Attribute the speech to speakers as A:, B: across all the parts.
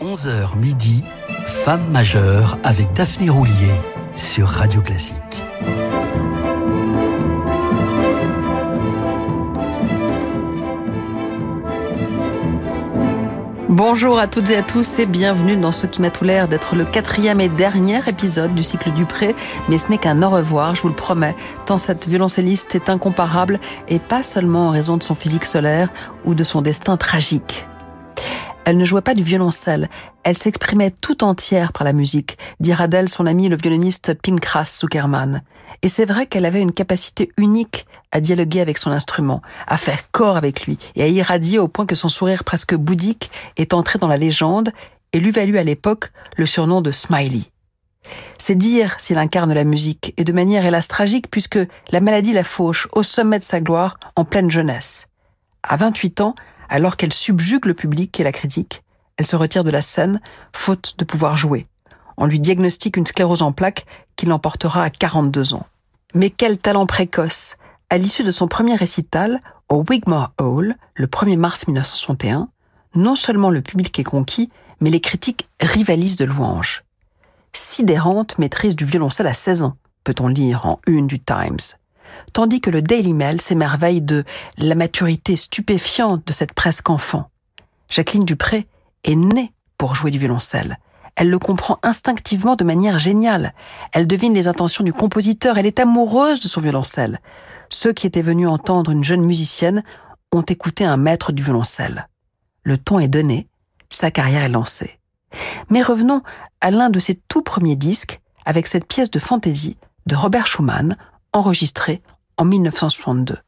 A: 11h midi, Femme majeure avec Daphné Roulier sur Radio Classique.
B: Bonjour à toutes et à tous et bienvenue dans ce qui m'a tout l'air d'être le quatrième et dernier épisode du cycle du pré, mais ce n'est qu'un au revoir, je vous le promets, tant cette violoncelliste est incomparable et pas seulement en raison de son physique solaire ou de son destin tragique. Elle ne jouait pas du violoncelle, elle s'exprimait tout entière par la musique, dira d'elle son ami le violoniste Pinkras Zuckerman. Et c'est vrai qu'elle avait une capacité unique à dialoguer avec son instrument, à faire corps avec lui et à irradier au point que son sourire presque bouddhique est entré dans la légende et lui valut à l'époque le surnom de Smiley. C'est dire s'il incarne la musique, et de manière hélas tragique puisque la maladie la fauche au sommet de sa gloire en pleine jeunesse. À 28 ans, alors qu'elle subjugue le public et la critique, elle se retire de la scène, faute de pouvoir jouer. On lui diagnostique une sclérose en plaques qui l'emportera à 42 ans. Mais quel talent précoce À l'issue de son premier récital, au Wigmore Hall, le 1er mars 1961, non seulement le public est conquis, mais les critiques rivalisent de louanges. Sidérante maîtrise du violoncelle à 16 ans, peut-on lire en une du Times tandis que le Daily Mail s'émerveille de la maturité stupéfiante de cette presque enfant. Jacqueline Dupré est née pour jouer du violoncelle. Elle le comprend instinctivement de manière géniale. Elle devine les intentions du compositeur, elle est amoureuse de son violoncelle. Ceux qui étaient venus entendre une jeune musicienne ont écouté un maître du violoncelle. Le ton est donné, sa carrière est lancée. Mais revenons à l'un de ses tout premiers disques avec cette pièce de fantaisie de Robert Schumann enregistré en 1962.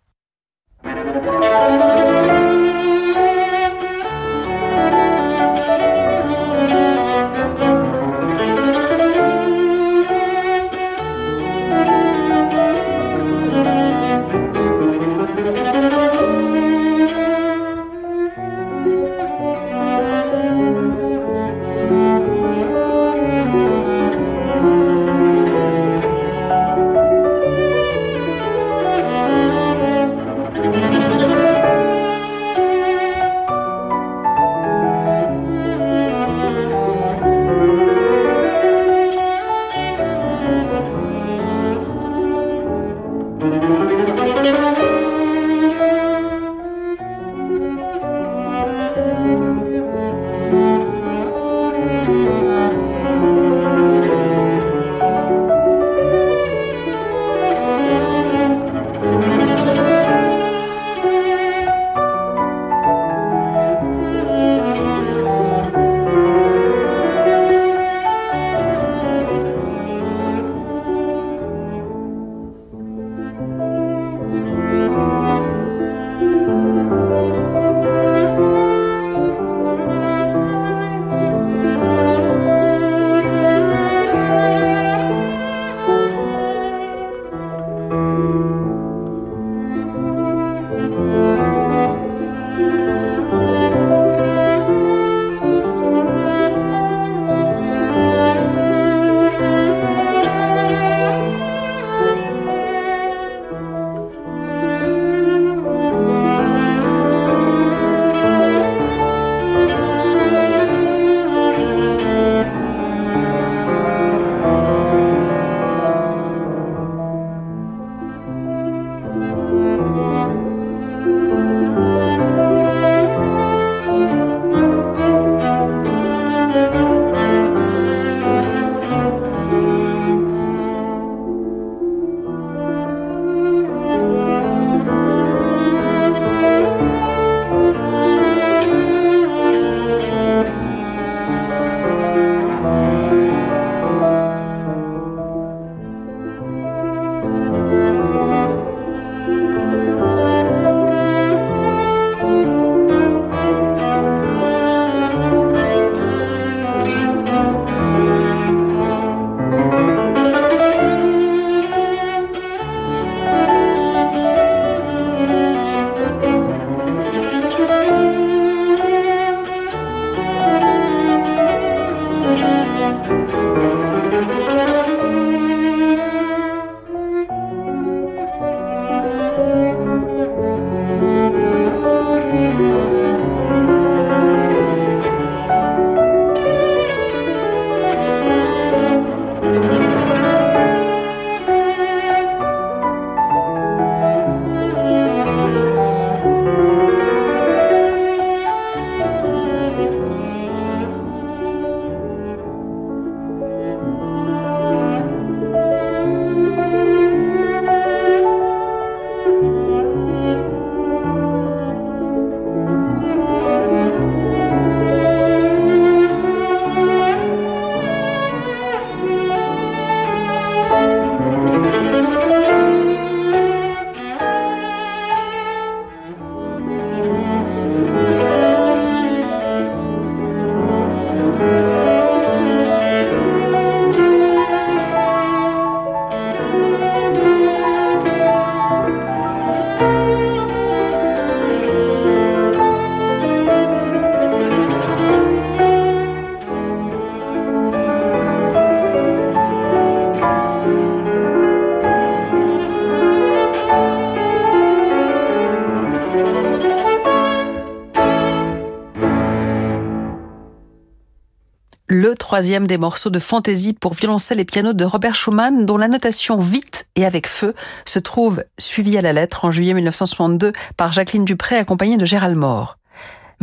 B: Troisième des morceaux de fantaisie pour violoncelle et piano de Robert Schumann, dont la notation vite et avec feu se trouve suivie à la lettre en juillet 1962 par Jacqueline Dupré accompagnée de Gérald Moore.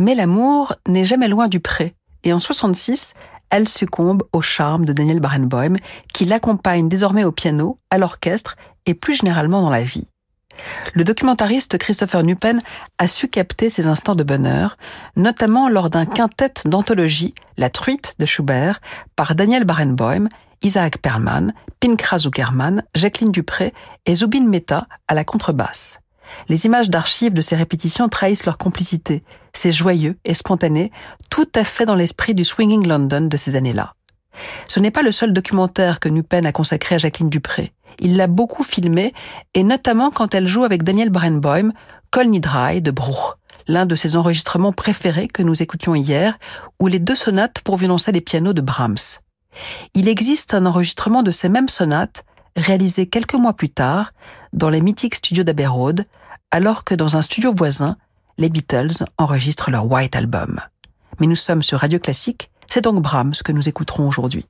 B: Mais l'amour n'est jamais loin du pré, et en 66, elle succombe au charme de Daniel Barenboim, qui l'accompagne désormais au piano, à l'orchestre et plus généralement dans la vie. Le documentariste Christopher Nupen a su capter ces instants de bonheur, notamment lors d'un quintet d'anthologie, La Truite de Schubert, par Daniel Barenboim, Isaac Perlman, Pinkra Zuckerman, Jacqueline Dupré et Zubin Mehta à la contrebasse. Les images d'archives de ces répétitions trahissent leur complicité. C'est joyeux et spontané, tout à fait dans l'esprit du Swinging London de ces années-là. Ce n'est pas le seul documentaire que Nupen a consacré à Jacqueline Dupré. Il l'a beaucoup filmé, et notamment quand elle joue avec Daniel Barenboim, Kol Nidrai de Bruch, l'un de ses enregistrements préférés que nous écoutions hier, ou les deux sonates pour violoncelle et piano de Brahms. Il existe un enregistrement de ces mêmes sonates, réalisé quelques mois plus tard, dans les mythiques studios d'Abbey alors que dans un studio voisin, les Beatles enregistrent leur White Album. Mais nous sommes sur Radio Classique, c'est donc Brahms que nous écouterons aujourd'hui.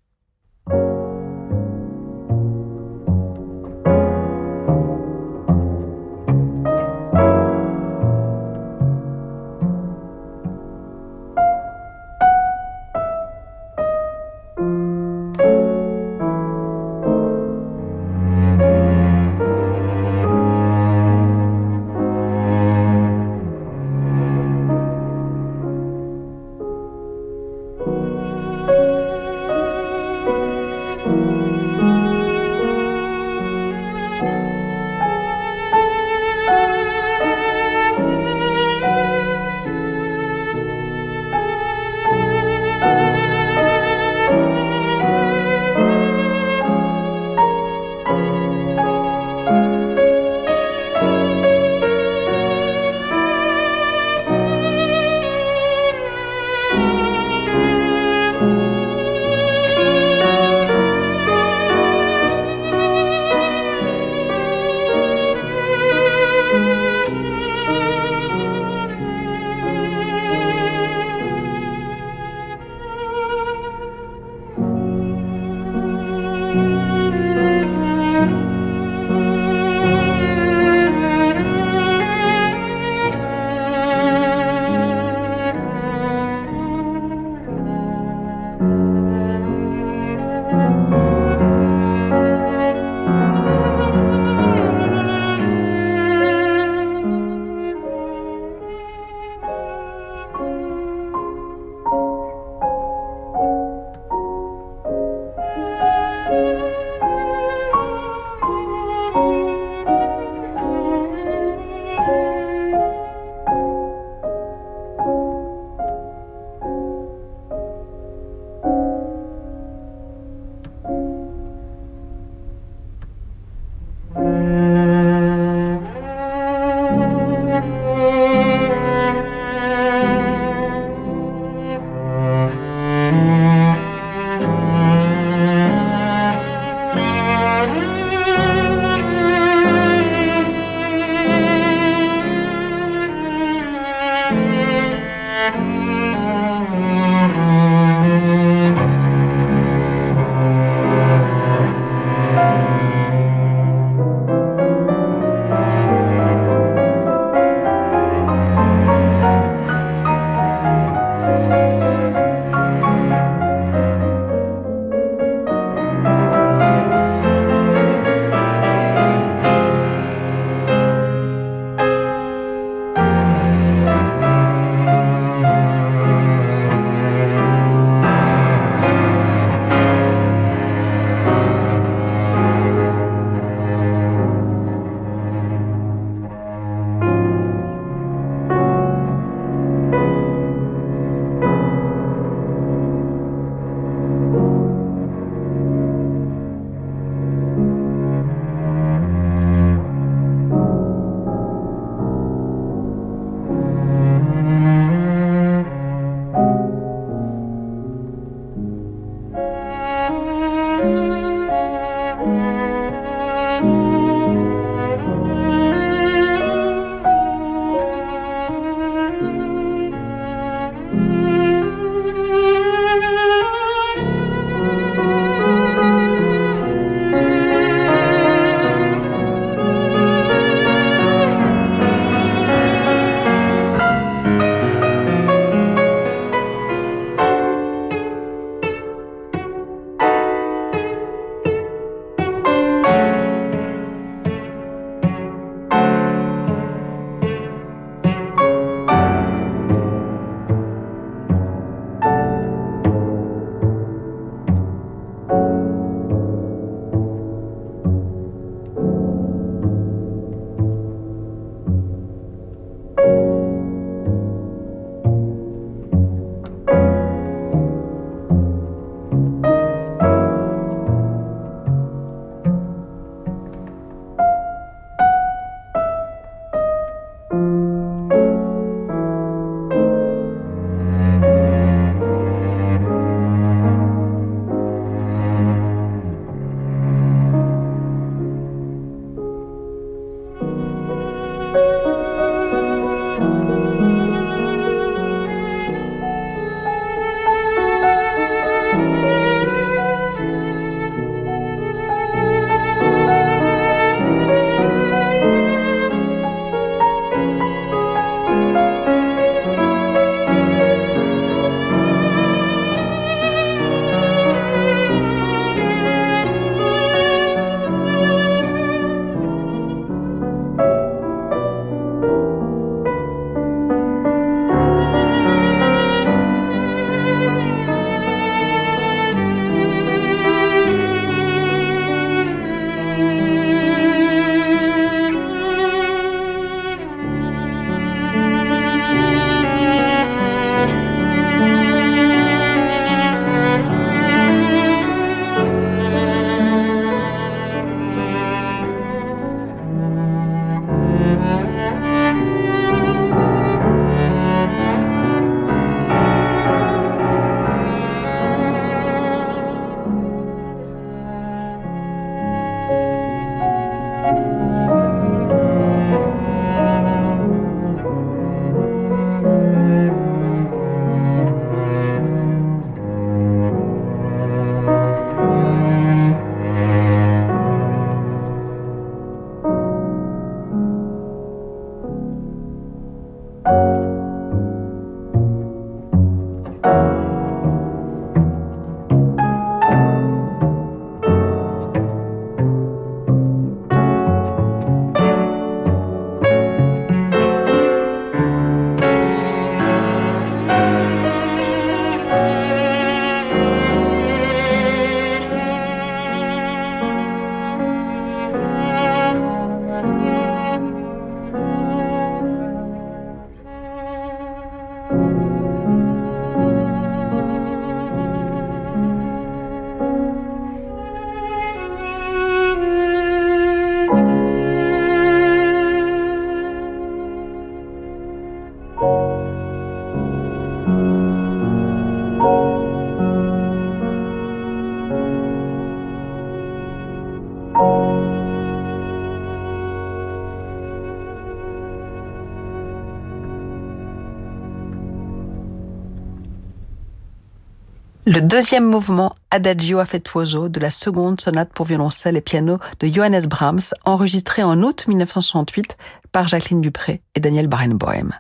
B: Le deuxième mouvement Adagio affettuoso de la seconde sonate pour violoncelle et piano de Johannes Brahms, enregistré en août 1968 par Jacqueline Dupré et Daniel Barenboim.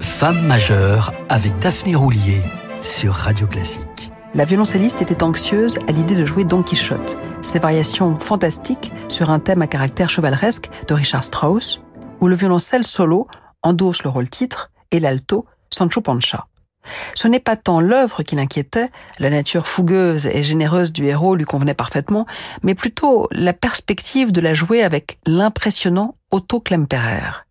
A: Femme majeure avec Daphné Roulier sur Radio Classique.
B: La violoncelliste était anxieuse à l'idée de jouer Don Quichotte, ses variations fantastiques sur un thème à caractère chevaleresque de Richard Strauss, où le violoncelle solo endosse le rôle titre et l'alto Sancho Pancha. Ce n'est pas tant l'œuvre qui l'inquiétait, la nature fougueuse et généreuse du héros lui convenait parfaitement, mais plutôt la perspective de la jouer avec l'impressionnant Otto Klemperer.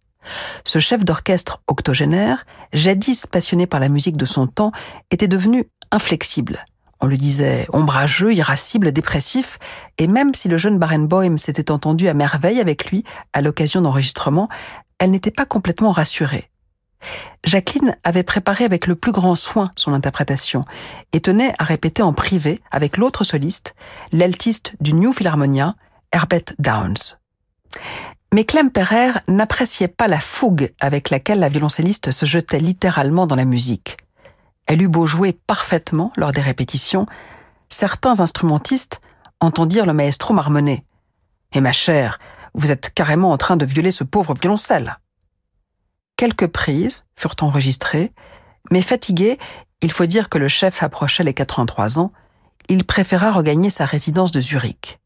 B: Ce chef d'orchestre octogénaire, jadis passionné par la musique de son temps, était devenu inflexible. On le disait ombrageux, irascible, dépressif, et même si le jeune Barenboim s'était entendu à merveille avec lui à l'occasion d'enregistrements, elle n'était pas complètement rassurée. Jacqueline avait préparé avec le plus grand soin son interprétation et tenait à répéter en privé avec l'autre soliste, l'altiste du New Philharmonia, Herbert Downs. Mais Clem Perrer n'appréciait pas la fougue avec laquelle la violoncelliste se jetait littéralement dans la musique. Elle eut beau jouer parfaitement lors des répétitions, certains instrumentistes entendirent le maestro marmonner. Et ma chère, vous êtes carrément en train de violer ce pauvre violoncelle. Quelques prises furent enregistrées, mais fatigué, il faut dire que le chef approchait les 83 ans, il préféra regagner sa résidence de Zurich.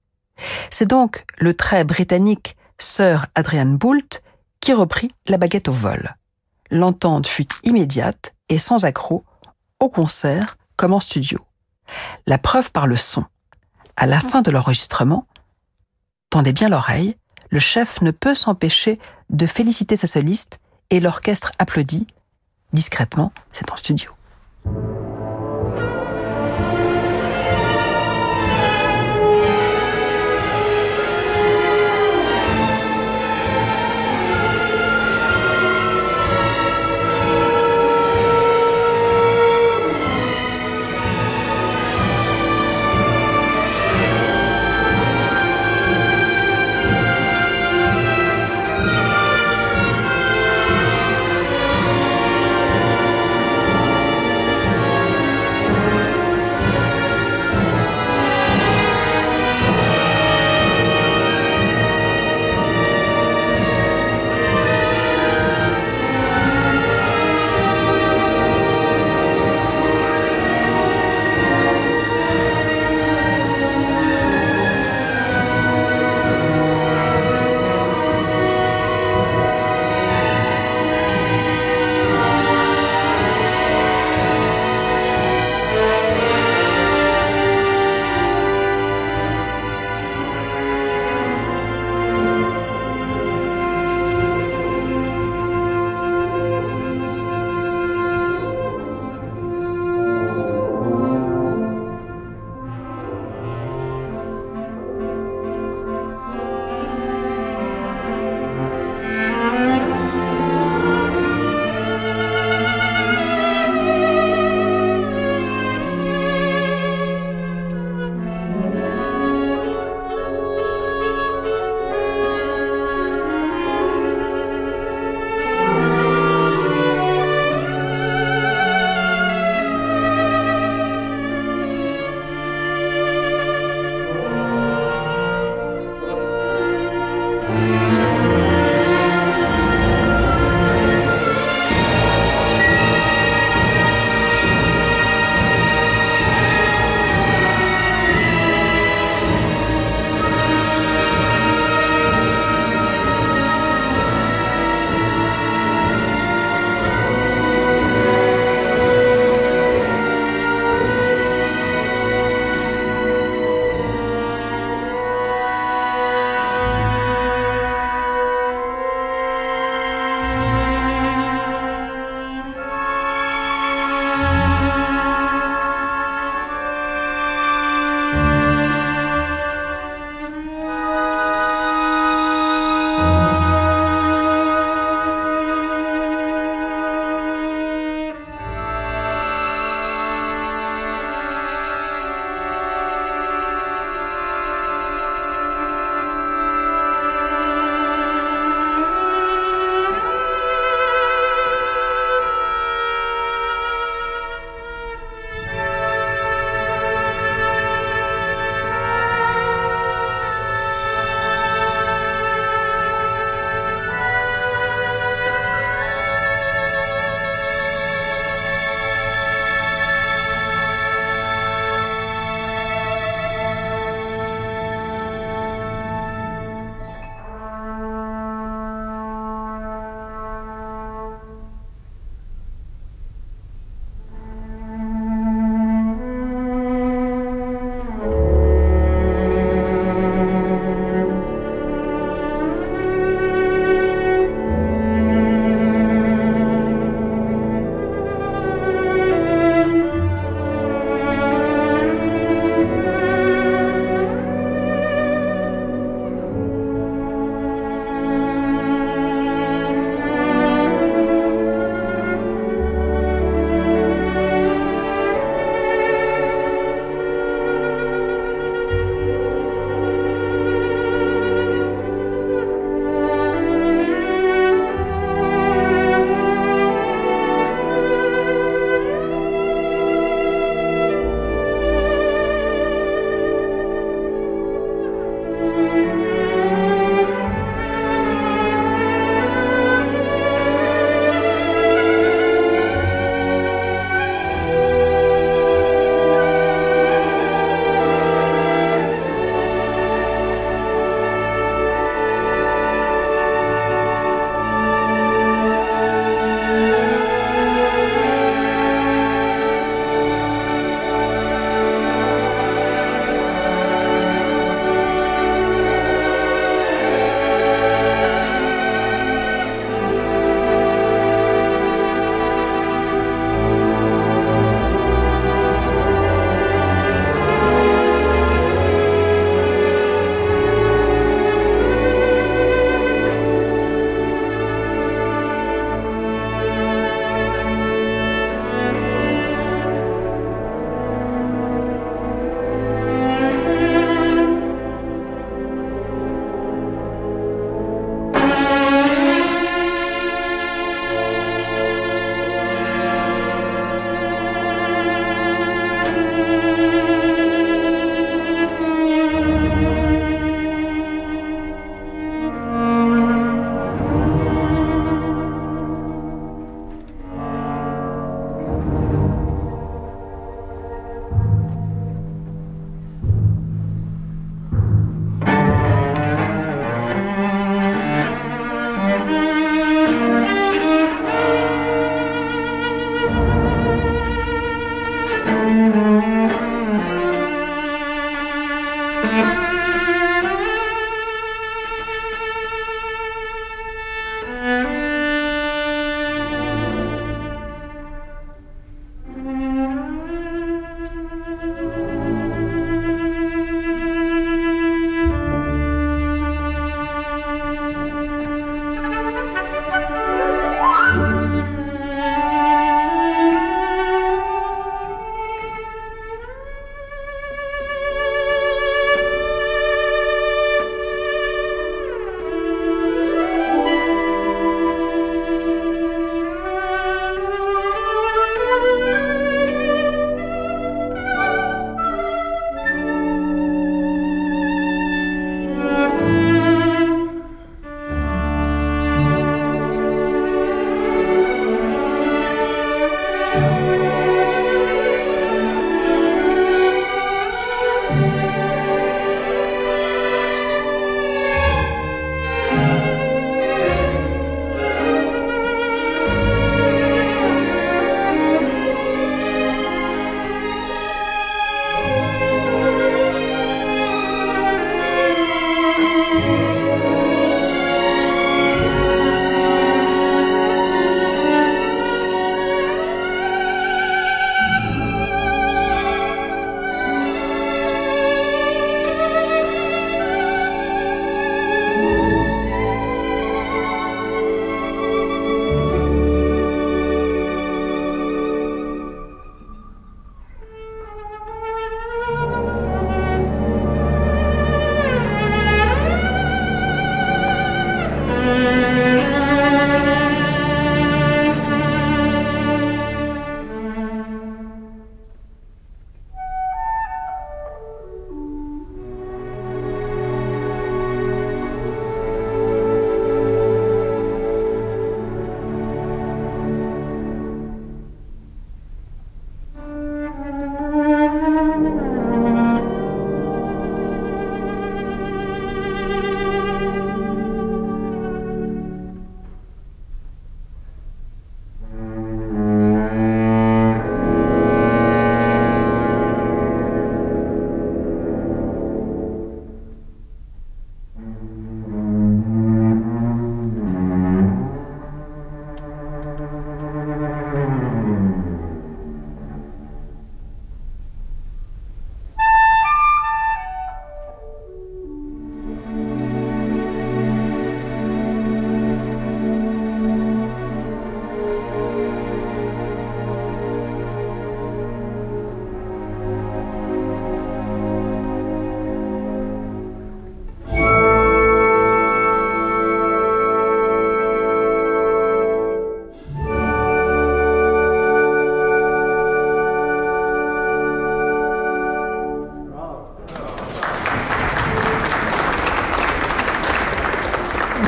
B: C'est donc le très britannique Sir Adrian Boult qui reprit la baguette au vol. L'entente fut immédiate et sans accroc, au concert comme en studio. La preuve par le son. À la fin de l'enregistrement, tendez bien l'oreille, le chef ne peut s'empêcher de féliciter sa soliste et l'orchestre applaudit. Discrètement, c'est en studio.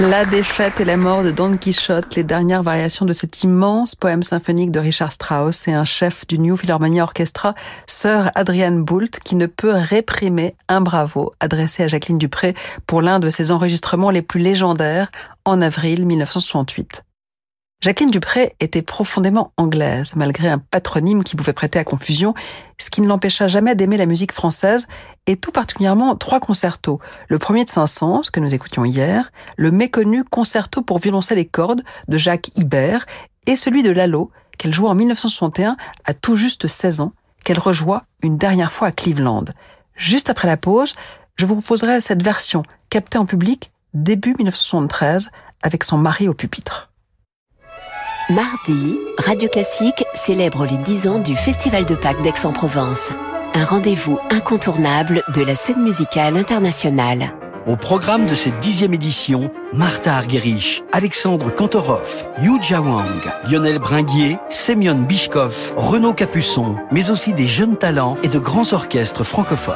B: La défaite et la mort de Don Quichotte, les dernières variations de cet immense poème symphonique de Richard Strauss et un chef du New Philharmonia Orchestra, Sir Adrian Boult, qui ne peut réprimer un bravo adressé à Jacqueline Dupré pour l'un de ses enregistrements les plus légendaires en avril 1968. Jacqueline Dupré était profondément anglaise, malgré un patronyme qui pouvait prêter à confusion, ce qui ne l'empêcha jamais d'aimer la musique française, et tout particulièrement trois concertos. Le premier de Saint-Saëns, que nous écoutions hier, le méconnu concerto pour violoncelle et cordes de Jacques Ibert, et celui de Lalo, qu'elle joua en 1961 à tout juste 16 ans, qu'elle rejoua une dernière fois à Cleveland. Juste après la pause, je vous proposerai cette version, captée en public début 1973, avec son mari au pupitre.
C: Mardi, Radio Classique célèbre les 10 ans du Festival de Pâques d'Aix-en-Provence. Un rendez-vous incontournable de la scène musicale internationale.
A: Au programme de cette dixième édition, Martha Argerich, Alexandre Kantorov, Yu Jiawang, Lionel Bringuier, Semyon Bishkov, Renaud Capuçon, mais aussi des jeunes talents et de grands orchestres francophones.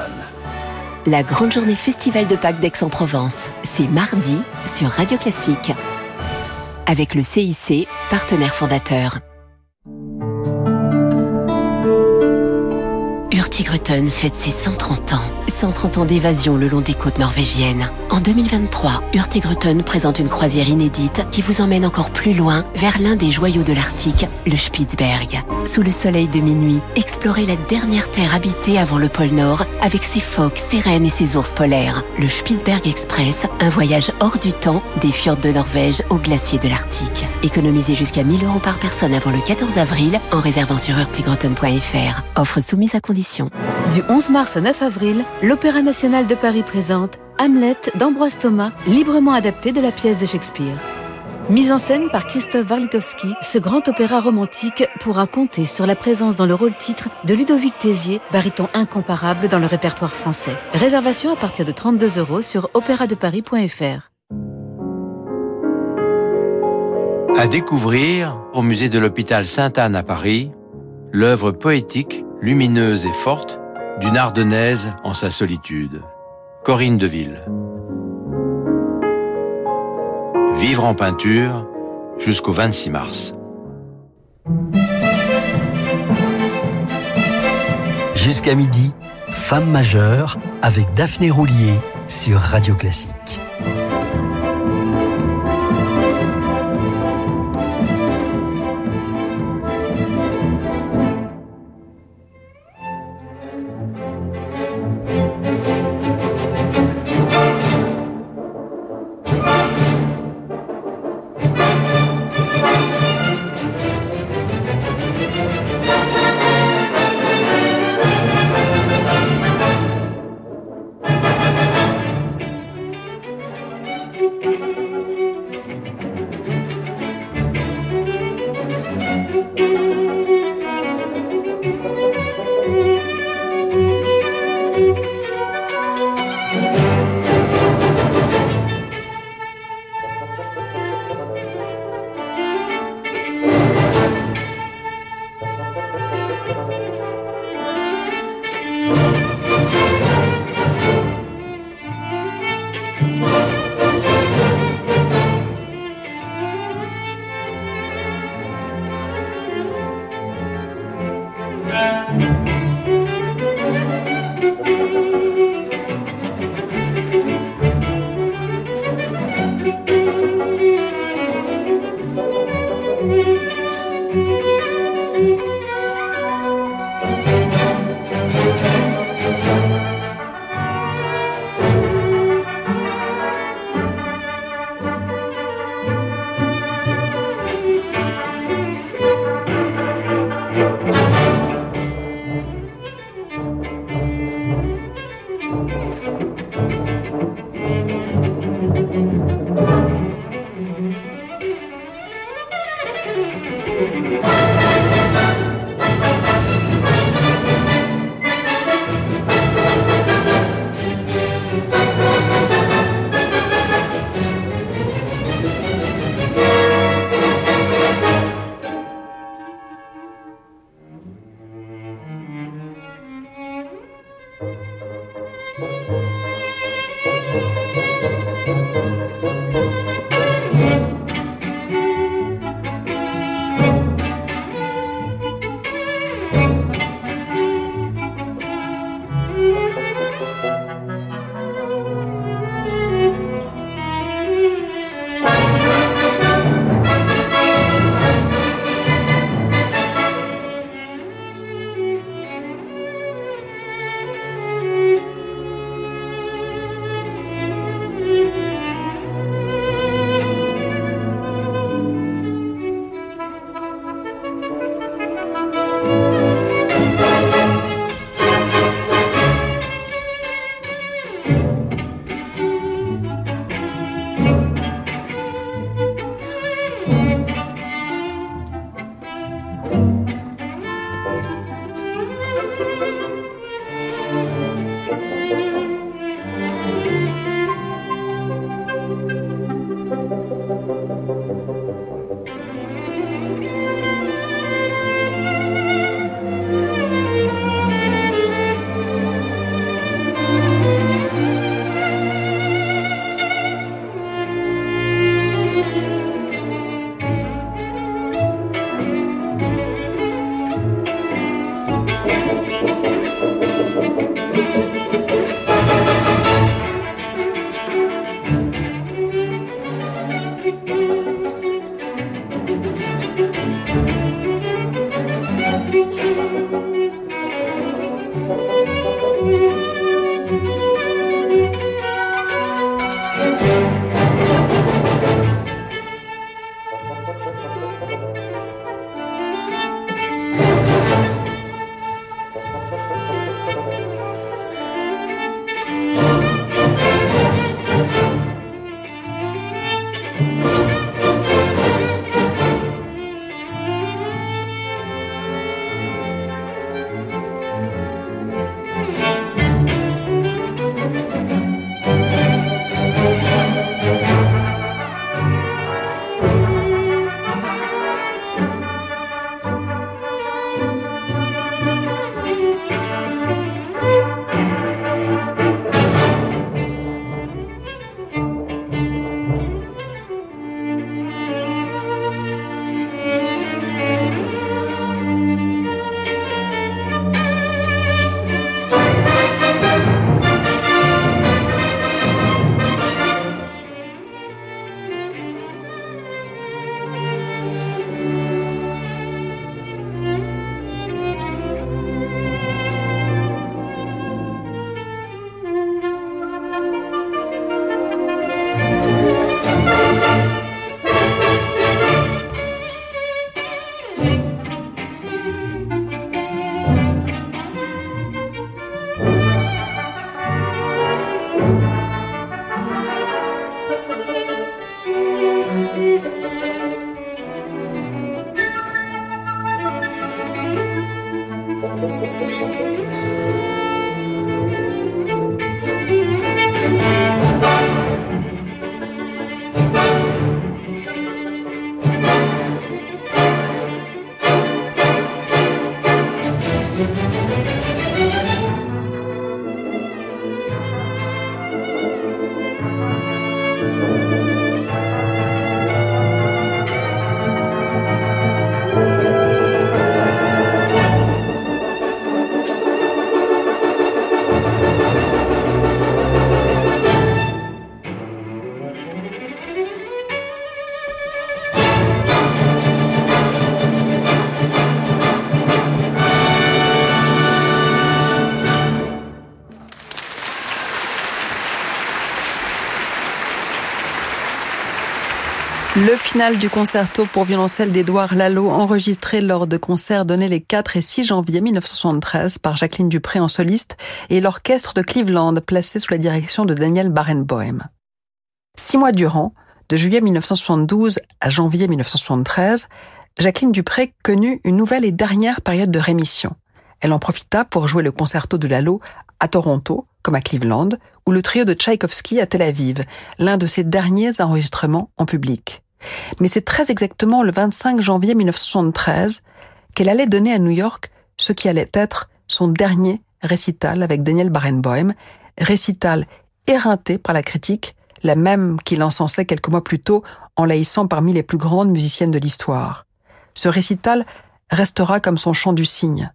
C: La grande journée Festival de Pâques d'Aix-en-Provence, c'est mardi sur Radio Classique avec le CIC, partenaire fondateur. Hurtigruten fête ses 130 ans. 130 ans d'évasion le long des côtes norvégiennes. En 2023, Hurtigruten présente une croisière inédite qui vous emmène encore plus loin vers l'un des joyaux de l'Arctique, le Spitzberg. Sous le soleil de minuit, explorez la dernière terre habitée avant le pôle Nord avec ses phoques, ses rennes et ses ours polaires. Le Spitzberg Express, un voyage hors du temps des fjords de Norvège aux glaciers de l'Arctique. Économisez jusqu'à 1000 euros par personne avant le 14 avril en réservant sur hurtigruten.fr. Offre soumise à condition.
D: Du 11 mars au 9 avril, l'Opéra national de Paris présente Hamlet d'Ambroise Thomas, librement adapté de la pièce de Shakespeare. Mise en scène par Christophe Warlikowski, ce grand opéra romantique pourra compter sur la présence dans le rôle titre de Ludovic Tézier, baryton incomparable dans le répertoire français. Réservation à partir de 32 euros sur opéradeparis.fr.
E: À découvrir au musée de l'hôpital Sainte-Anne à Paris, l'œuvre poétique, lumineuse et forte d'une Ardennaise en sa solitude. Corinne Deville. Vivre en peinture jusqu'au 26 mars.
A: Jusqu'à midi, Femme majeure avec Daphné Roulier sur Radio Classique.
B: Le final du concerto pour violoncelle d'Édouard Lalo, enregistré lors de concerts donnés les 4 et 6 janvier 1973 par Jacqueline Dupré en soliste et l'orchestre de Cleveland placé sous la direction de Daniel Barenboim. Six mois durant, de juillet 1972 à janvier 1973, Jacqueline Dupré connut une nouvelle et dernière période de rémission. Elle en profita pour jouer le concerto de Lalo à Toronto, comme à Cleveland, ou le trio de Tchaïkovski à Tel Aviv, l'un de ses derniers enregistrements en public. Mais c'est très exactement le 25 janvier 1973 qu'elle allait donner à New York ce qui allait être son dernier récital avec Daniel Barenboim, récital éreinté par la critique, la même qu'il encensait quelques mois plus tôt en laissant parmi les plus grandes musiciennes de l'histoire. Ce récital restera comme son chant du cygne.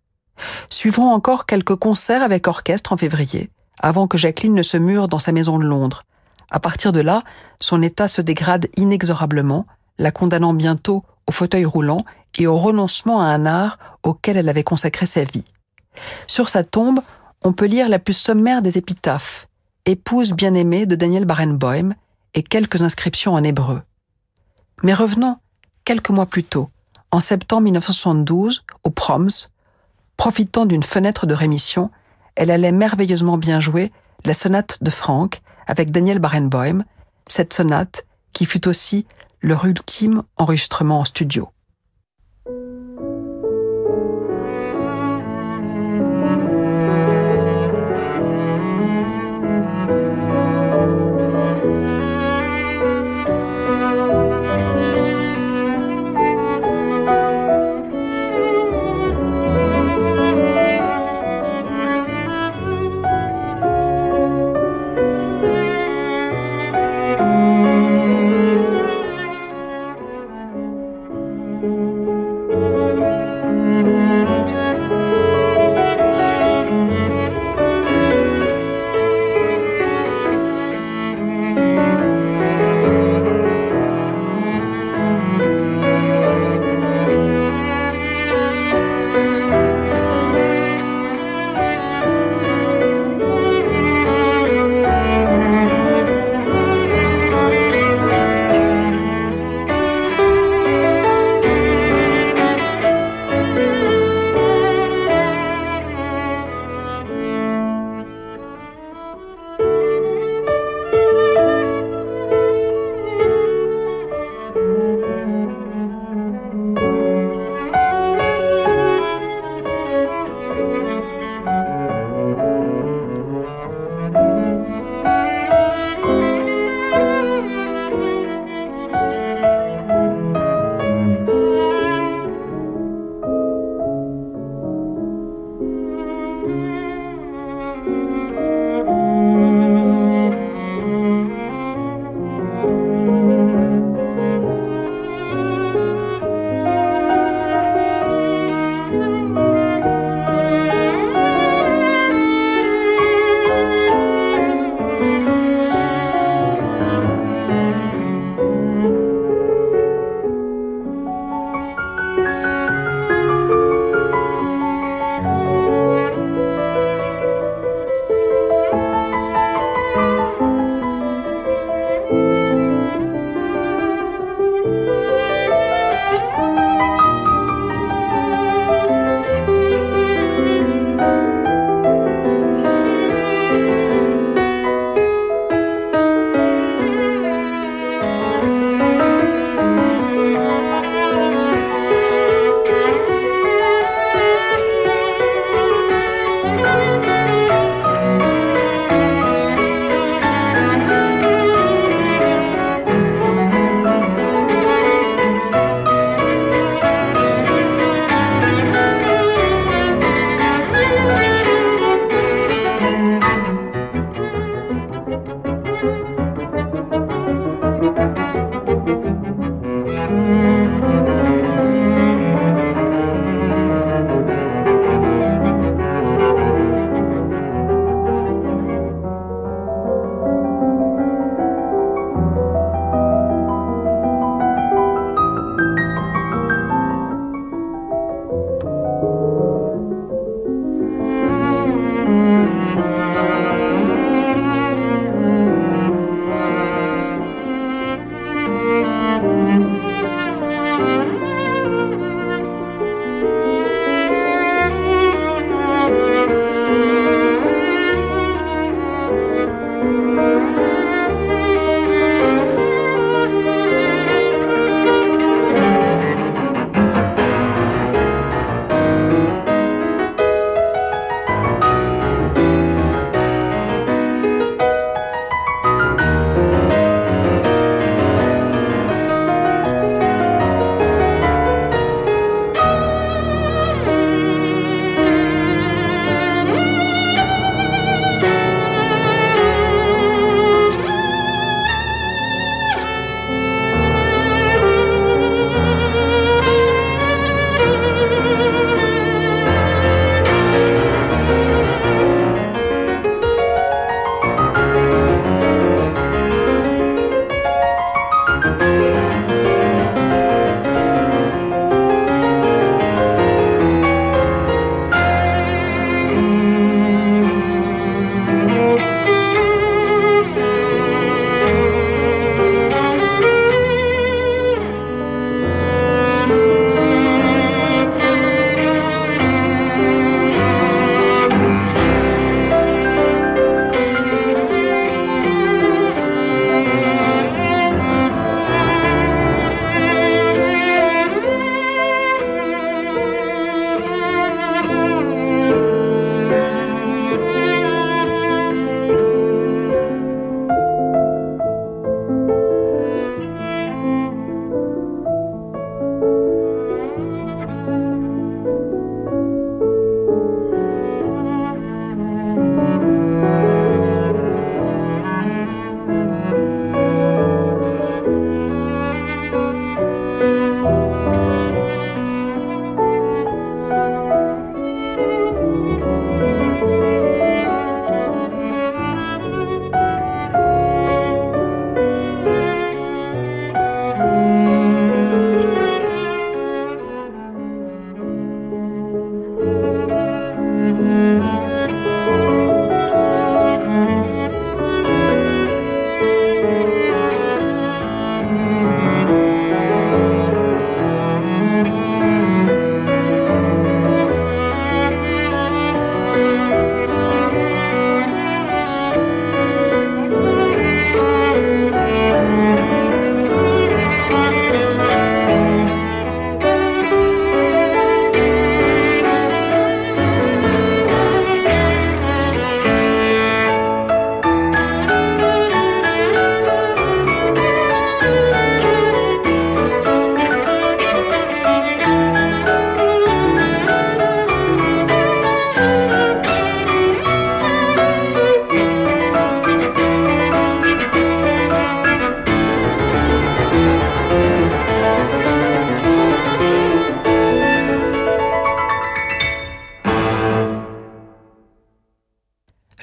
B: Suivront encore quelques concerts avec orchestre en février, avant que Jacqueline ne se mure dans sa maison de Londres, à partir de là, son état se dégrade inexorablement, la condamnant bientôt au fauteuil roulant et au renoncement à un art auquel elle avait consacré sa vie. Sur sa tombe, on peut lire la plus sommaire des épitaphes, épouse bien-aimée de Daniel Barenboim, et quelques inscriptions en hébreu. Mais revenons quelques mois plus tôt, en septembre 1972, au Proms, profitant d'une fenêtre de rémission, elle allait merveilleusement bien jouer la sonate de Franck avec Daniel Barenboim, cette sonate qui fut aussi leur ultime enregistrement en studio.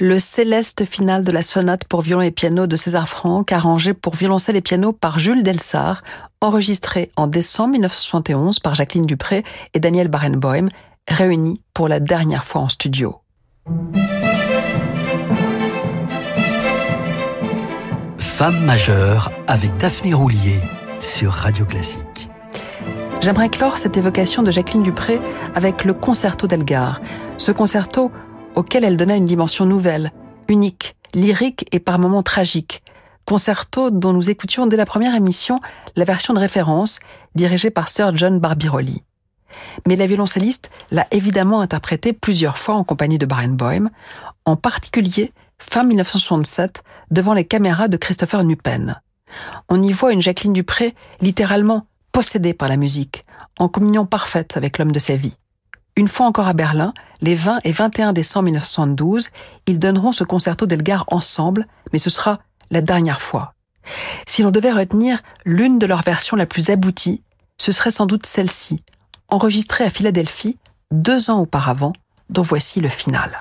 B: Le céleste final de la sonate pour violon et piano de César Franck, arrangé pour violoncelle et piano par Jules Delsart, enregistré en décembre 1971 par Jacqueline Dupré et Daniel Barenboim, réunis pour la dernière fois en studio.
A: Femme majeure avec Daphné Roulier sur Radio Classique.
B: J'aimerais clore cette évocation de Jacqueline Dupré avec le concerto d'Elgar. Ce concerto auquel elle donna une dimension nouvelle, unique, lyrique et par moments tragique. Concerto dont nous écoutions dès la première émission la version de référence dirigée par Sir John Barbirolli. Mais la violoncelliste l'a évidemment interprété plusieurs fois en compagnie de Barenboim, en particulier fin 1967 devant les caméras de Christopher Nupen. On y voit une Jacqueline Dupré littéralement possédée par la musique, en communion parfaite avec l'homme de sa vie. Une fois encore à Berlin, les 20 et 21 décembre 1972, ils donneront ce concerto d'Elgar ensemble, mais ce sera la dernière fois. Si l'on devait retenir l'une de leurs versions la plus aboutie, ce serait sans doute celle-ci, enregistrée à Philadelphie deux ans auparavant, dont voici le final.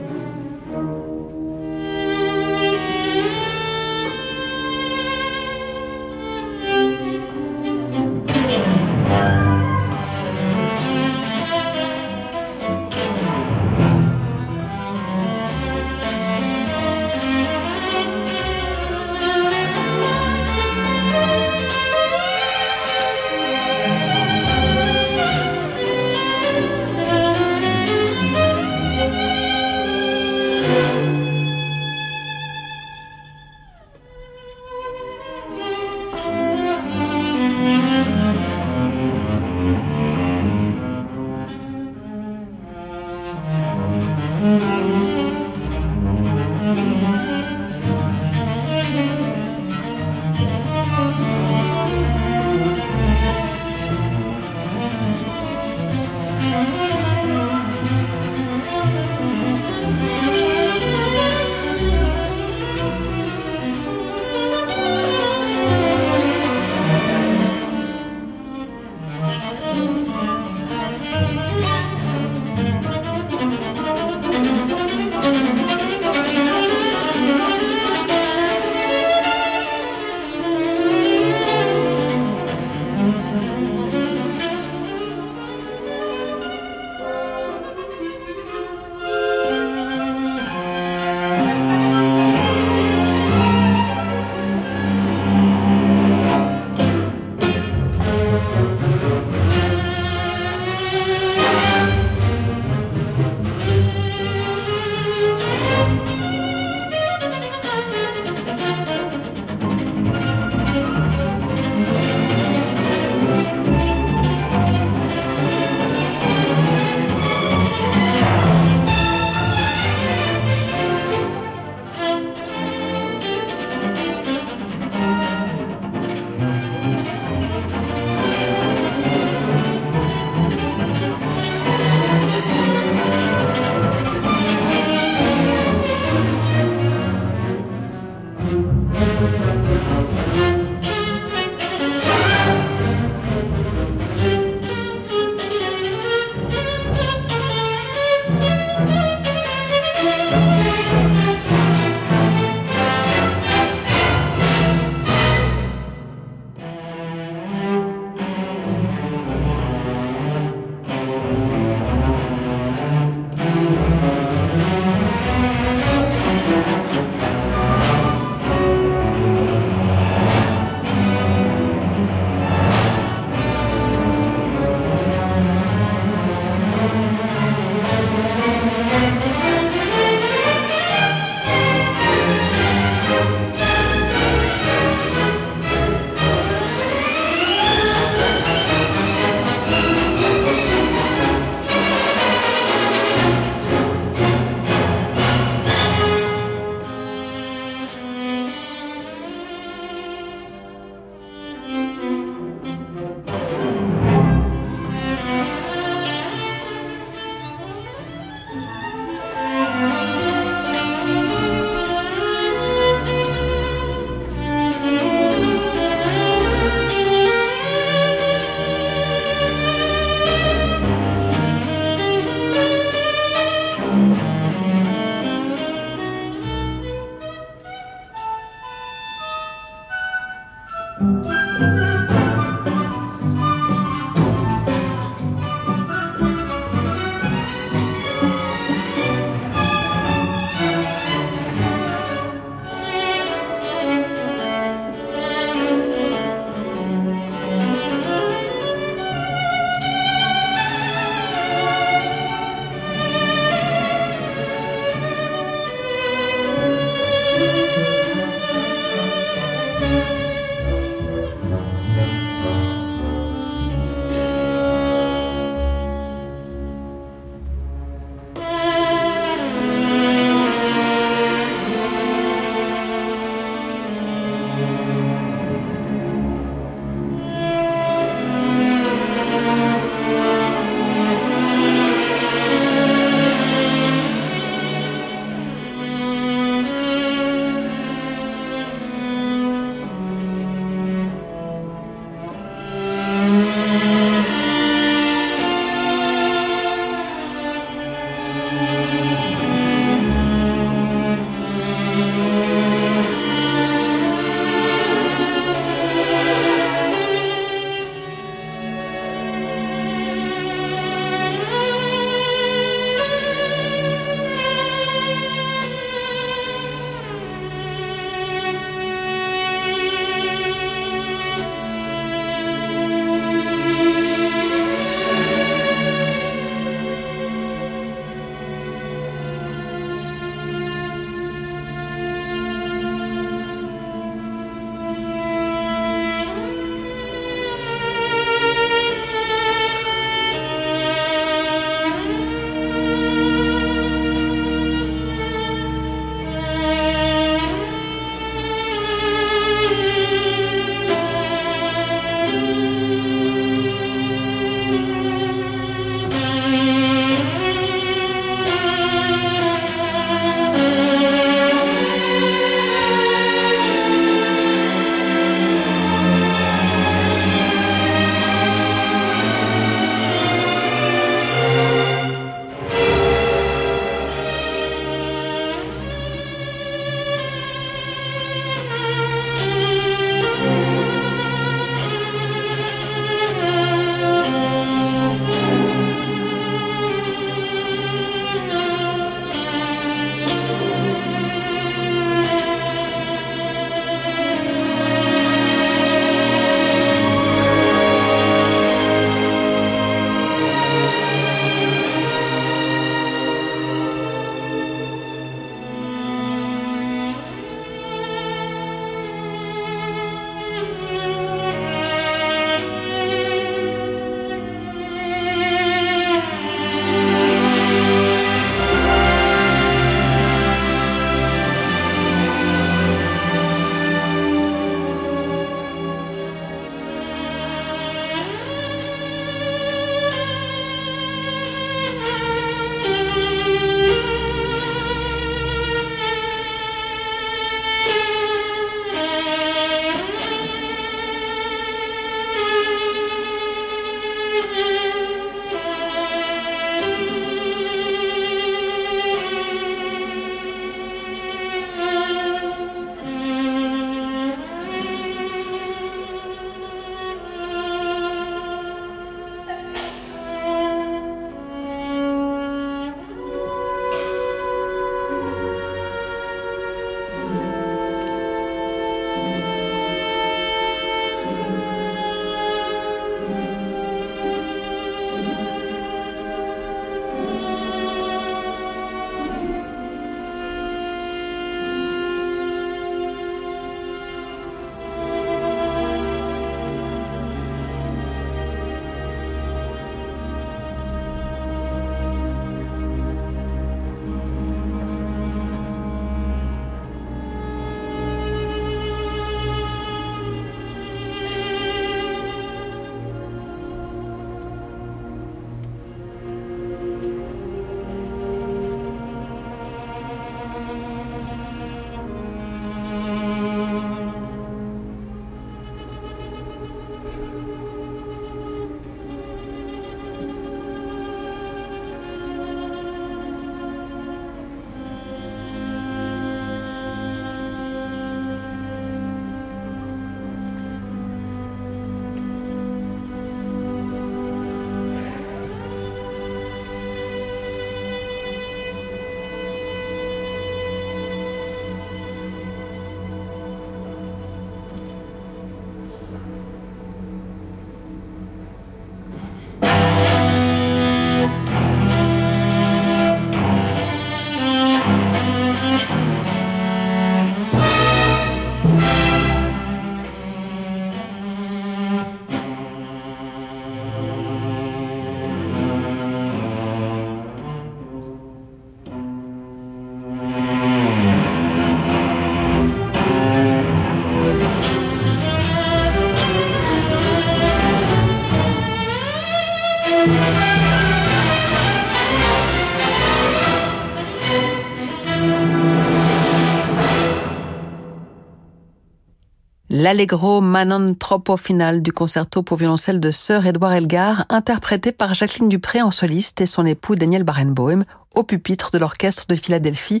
B: l'Allegro Manon Troppo final du concerto pour violoncelle de Sir Edouard Elgar, interprété par Jacqueline Dupré en soliste et son époux Daniel Barenboim au pupitre de l'orchestre de Philadelphie,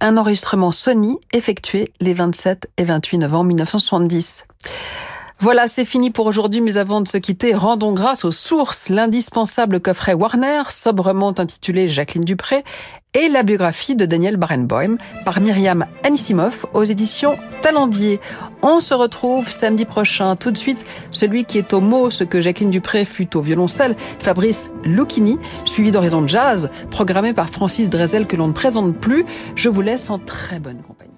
B: un enregistrement Sony effectué les 27 et 28 novembre 1970. Voilà, c'est fini pour aujourd'hui, mais avant de se quitter, rendons grâce aux sources, l'indispensable coffret Warner, sobrement intitulé Jacqueline Dupré, et la biographie de Daniel Barenboim par Myriam Anisimov aux éditions Talendier. On se retrouve samedi prochain. Tout de suite, celui qui est au mot, ce que Jacqueline Dupré fut au violoncelle, Fabrice Lucchini, suivi d'Horizon Jazz, programmé par Francis Drezel que l'on ne présente plus. Je vous laisse en très bonne compagnie.